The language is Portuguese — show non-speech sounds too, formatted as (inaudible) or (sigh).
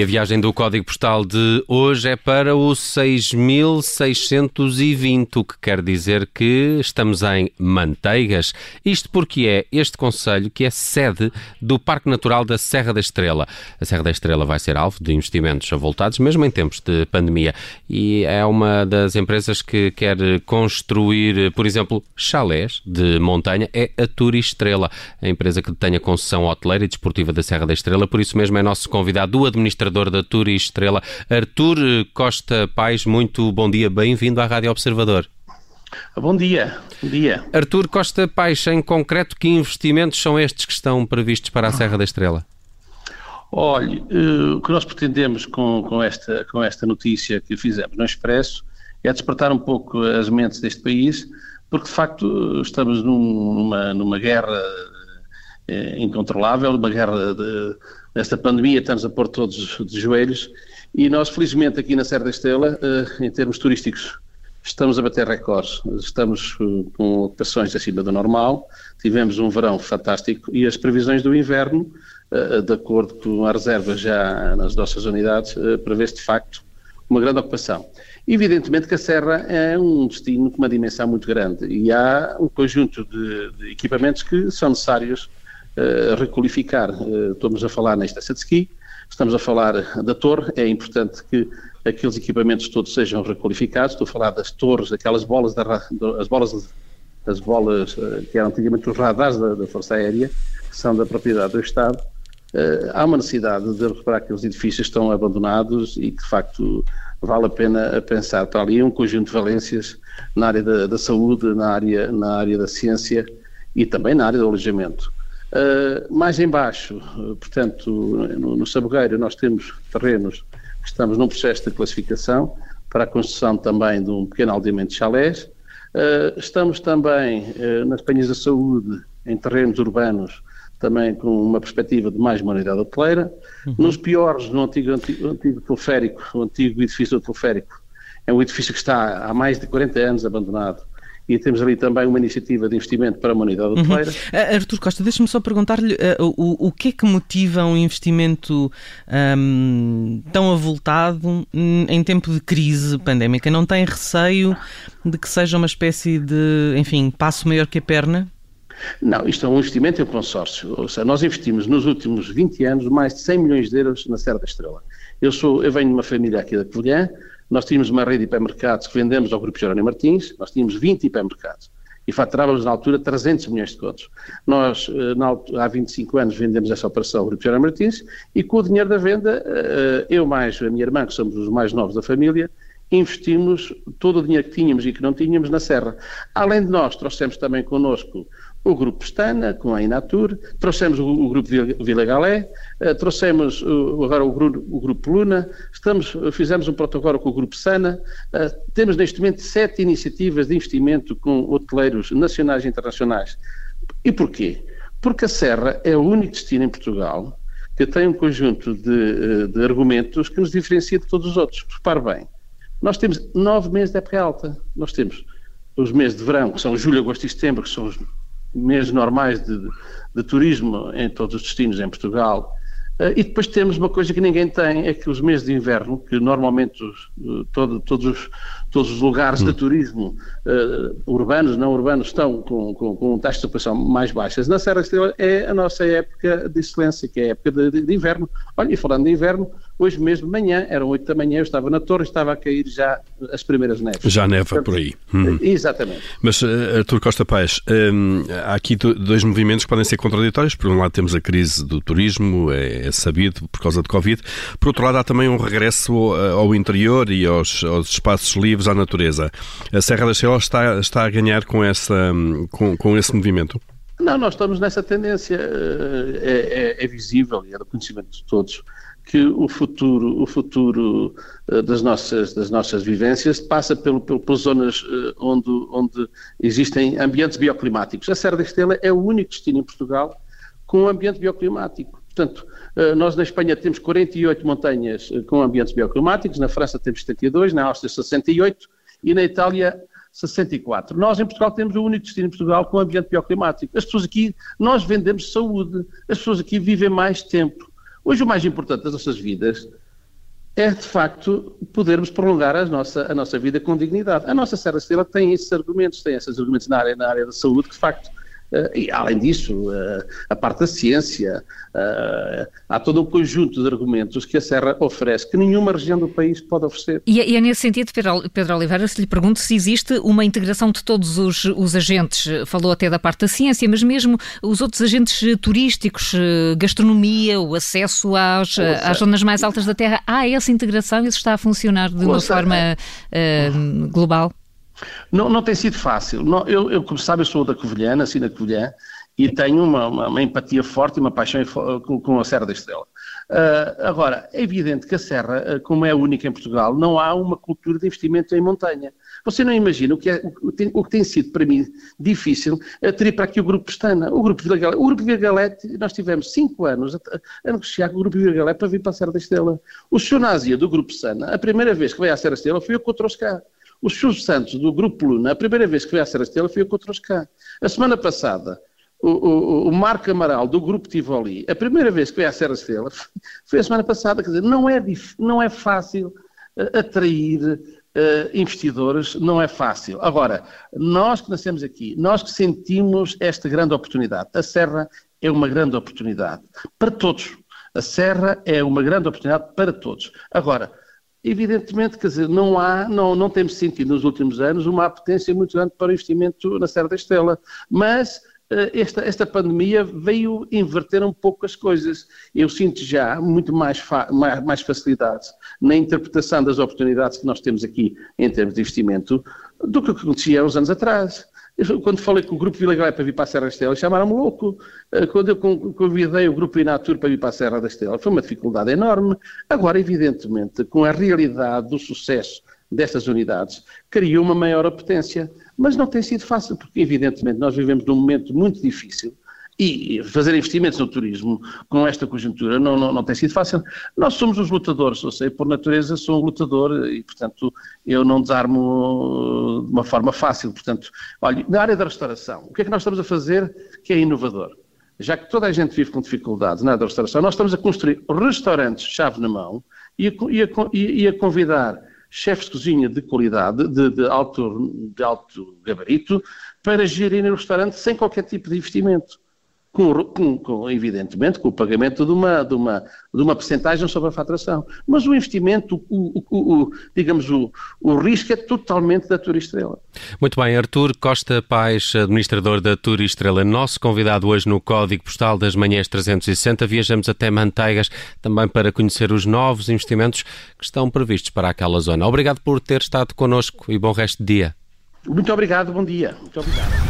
E a viagem do código postal de hoje é para o 6620, o que quer dizer que estamos em Manteigas. Isto porque é este conselho que é sede do Parque Natural da Serra da Estrela. A Serra da Estrela vai ser alvo de investimentos avultados, mesmo em tempos de pandemia, e é uma das empresas que quer construir, por exemplo, chalés de montanha, é a Turi Estrela, a empresa que detém a concessão hoteleira e desportiva da Serra da Estrela, por isso mesmo é nosso convidado o administrador da Turi Estrela, Artur Costa Pais. Muito bom dia, bem-vindo à Rádio Observador. Bom dia, bom dia. Artur Costa Pais, em concreto, que investimentos são estes que estão previstos para a Serra da Estrela? Olhe, eh, o que nós pretendemos com, com, esta, com esta notícia que fizemos no Expresso é despertar um pouco as mentes deste país, porque de facto estamos num, numa, numa guerra incontrolável, uma guerra de, desta pandemia, estamos a pôr todos de joelhos, e nós felizmente aqui na Serra da Estrela, eh, em termos turísticos, estamos a bater recordes, estamos com ocupações acima do normal, tivemos um verão fantástico. E as previsões do inverno eh, de acordo com a reserva já nas nossas unidades, eh, prevê-se de facto uma grande ocupação. Evidentemente que a Serra é um destino com uma dimensão muito grande. E há um conjunto de, de equipamentos que são necessários uh, requalificar. Uh, estamos a falar na estação de ski, estamos a falar da torre, é importante que aqueles equipamentos todos sejam requalificados. Estou a falar das torres, aquelas bolas, da, as bolas, as bolas uh, que eram antigamente os radares da, da Força Aérea, que são da propriedade do Estado há uma necessidade de reparar que os edifícios estão abandonados e que, de facto, vale a pena pensar para ali um conjunto de valências na área da, da saúde, na área, na área da ciência e também na área do alojamento. Uh, mais embaixo, uh, portanto, no, no Sabogueiro, nós temos terrenos que estamos num processo de classificação para a construção também de um pequeno aldeamento de chalés. Uh, estamos também nas Penhas da Saúde, em terrenos urbanos, também com uma perspectiva de mais uma unidade hoteleira. Uhum. Nos piores, no antigo, antigo, antigo teleférico, o antigo edifício do teleférico, é um edifício que está há mais de 40 anos abandonado. E temos ali também uma iniciativa de investimento para uma unidade uhum. hoteleira. Uhum. Artur Costa, deixe-me só perguntar-lhe uh, o, o que é que motiva um investimento um, tão avultado em tempo de crise pandémica? Não tem receio de que seja uma espécie de, enfim, passo maior que a perna? Não, isto é um investimento em consórcio. Ou seja, nós investimos nos últimos 20 anos mais de 100 milhões de euros na Serra da Estrela. Eu, sou, eu venho de uma família aqui da Covilhã, nós tínhamos uma rede de hipermercados que vendemos ao Grupo Jerónimo Martins, nós tínhamos 20 hipermercados e faturávamos na altura 300 milhões de contos. Nós, eh, na, há 25 anos, vendemos essa operação ao Grupo Jerónimo Martins e com o dinheiro da venda, eh, eu mais a minha irmã, que somos os mais novos da família, investimos todo o dinheiro que tínhamos e que não tínhamos na Serra. Além de nós, trouxemos também connosco o Grupo Pestana, com a Inatur, trouxemos o, o Grupo Vila Galé, uh, trouxemos uh, agora o, o, Grupo Luna, estamos, fizemos um protocolo com o Grupo Sana, temos neste momento sete iniciativas de investimento com hoteleiros nacionais e internacionais. E porquê? Porque a Serra é o único destino em Portugal que tem um conjunto de, de argumentos que nos diferencia de todos os outros. Repare bem, nós temos nove meses de época alta, nós temos os meses de verão, que são julho, agosto e setembro, que são os meses normais de, de, turismo em todos os destinos em Portugal. Uh, e depois temos uma coisa que ninguém tem, é que os meses de inverno, que normalmente os, uh, todo, todos, os, todos os lugares hum. de turismo, uh, urbanos, não urbanos, estão com, com, com taxas de ocupação mais baixas. Na Serra Estrela é a nossa época de excelência, que é a época de, de, de inverno. Olha, e falando de inverno, Hoje mesmo de manhã, eram 8 da manhã, eu estava na torre e estava a cair já as primeiras neves. Já neva Portanto, por aí. Hum. Exatamente. Mas, uh, Artur Costa Paes, um, há aqui dois movimentos que podem ser contraditórios. Por um lado temos a crise do turismo, é, é sabido, por causa de Covid. Por outro lado há também um regresso ao, ao interior e aos, aos, espaços livres à natureza. A Serra da Estrela está, está a ganhar com, essa, com, com esse movimento? Não, nós estamos nessa tendência, eh, é, é, é visível e é do conhecimento de todos que o futuro, o futuro uh, das, nossas, das nossas vivências passa pelo, pelo, pelas zonas onde, onde existem ambientes bioclimáticos. A Serra da Estrela é o único destino em Portugal com um ambiente bioclimático. Portanto, nós na Espanha temos 48 montanhas com ambientes bioclimáticos, na França temos 72, na Áustria 68 e na Itália 64. Nós em Portugal temos o único destino em Portugal com ambiente bioclimático. As pessoas aqui, nós vendemos saúde, as pessoas aqui vivem mais tempo. Hoje o mais importante das nossas vidas é de facto podermos prolongar a nossa, a nossa vida com dignidade. A nossa Serra Estrela tem esses argumentos, tem esses argumentos na área, na área da saúde que de facto e além disso, uh, a parte da ciência, uh, há todo um conjunto de argumentos que a Serra oferece que nenhuma região do país pode oferecer. E, é, e é nesse sentido, Pedro, Pedro, Oliveira, se lhe pergunto se existe uma integração de todos os, os, agentes, falou até da parte da ciência, mas mesmo os outros agentes turísticos, gastronomia, o acesso às, às zonas mais altas da Terra, há essa integração? Isso está a funcionar de uma forma global? Não, não tem sido fácil. Não, eu, eu, como sabe, eu sou da Covilhã, nasci na Covilhã, e tenho uma, uma, uma empatia forte e uma paixão com, com a Serra da Estrela. Uh, agora, é evidente que a Serra, uh, como é única em Portugal, não há uma cultura de investimento em montanha. Você não imagina o que, é, o, tem, o que tem sido para mim difícil uh, ter para aqui o Grupo Pestana. O Grupo Vila Galete, o Grupo Vila Galete nós tivemos cinco anos a, a, negociar com o Grupo Vila Galete para vir para a Serra da Estrela. O Sr. Nazia do Grupo Sana, a primeira vez que veio à Serra da Estrela foi eu que o trouxe cá. O Silvio Santos, do Grupo Luna, a primeira vez que veio à Serra Estrela foi eu que o trouxe cá. A semana passada, o, o, o, Marco Amaral, do Grupo Tivoli, a primeira vez que veio à Serra Estrela (laughs) foi a semana passada. Quer dizer, não é, não é fácil uh, atrair uh, investidores, não é fácil. Agora, nós que nascemos aqui, nós que sentimos esta grande oportunidade, a Serra é uma grande oportunidade para todos. A Serra é uma grande oportunidade para todos. Agora, Evidentemente, quer dizer, não há, não, não temos sentido nos últimos anos uma apetência muito grande para o investimento na Serra da Estrela, mas eh, esta, esta pandemia veio inverter um pouco as coisas. Eu sinto já muito mais, mais, mais facilidades na interpretação das oportunidades que nós temos aqui em termos de investimento do que acontecia uns anos atrás. Eu, quando falei com o Grupo Vila Galé para vir para a Serra da Estela, chamaram-me louco. Eh, quando eu convidei o Grupo Inatur para vir para a Serra da Estela, foi uma dificuldade enorme. Agora, evidentemente, com a realidade do sucesso destas unidades, criou uma maior apetência. Mas não tem sido fácil, porque, evidentemente, nós vivemos num momento muito difícil e fazer investimentos no turismo com esta conjuntura não, não, não tem sido fácil. Nós somos os lutadores, eu sei, por natureza sou um lutador e, portanto, eu não desarmo de uma forma fácil. Portanto, olha, na área da restauração, o que é que nós estamos a fazer que é inovador? Já que toda a gente vive com dificuldades na área da restauração, nós estamos a construir restaurantes chave na mão e a, e a, e a convidar chefes de cozinha de qualidade, de, de, alto, de alto gabarito, para gerirem o restaurante sem qualquer tipo de investimento com, com, com, evidentemente, com o pagamento de uma, de, uma, de uma percentagem sobre a faturação. Mas o investimento, o, o, o digamos, o, o risco é totalmente da Turistrela. Muito bem, Artur Costa Paz, administrador da Turistrela, nosso convidado hoje no Código Postal das Manhãs 360. Viajamos até Manteigas também para conhecer os novos investimentos que estão previstos para aquela zona. Obrigado por ter estado connosco e bom resto de dia. Muito obrigado, bom dia. Muito obrigado.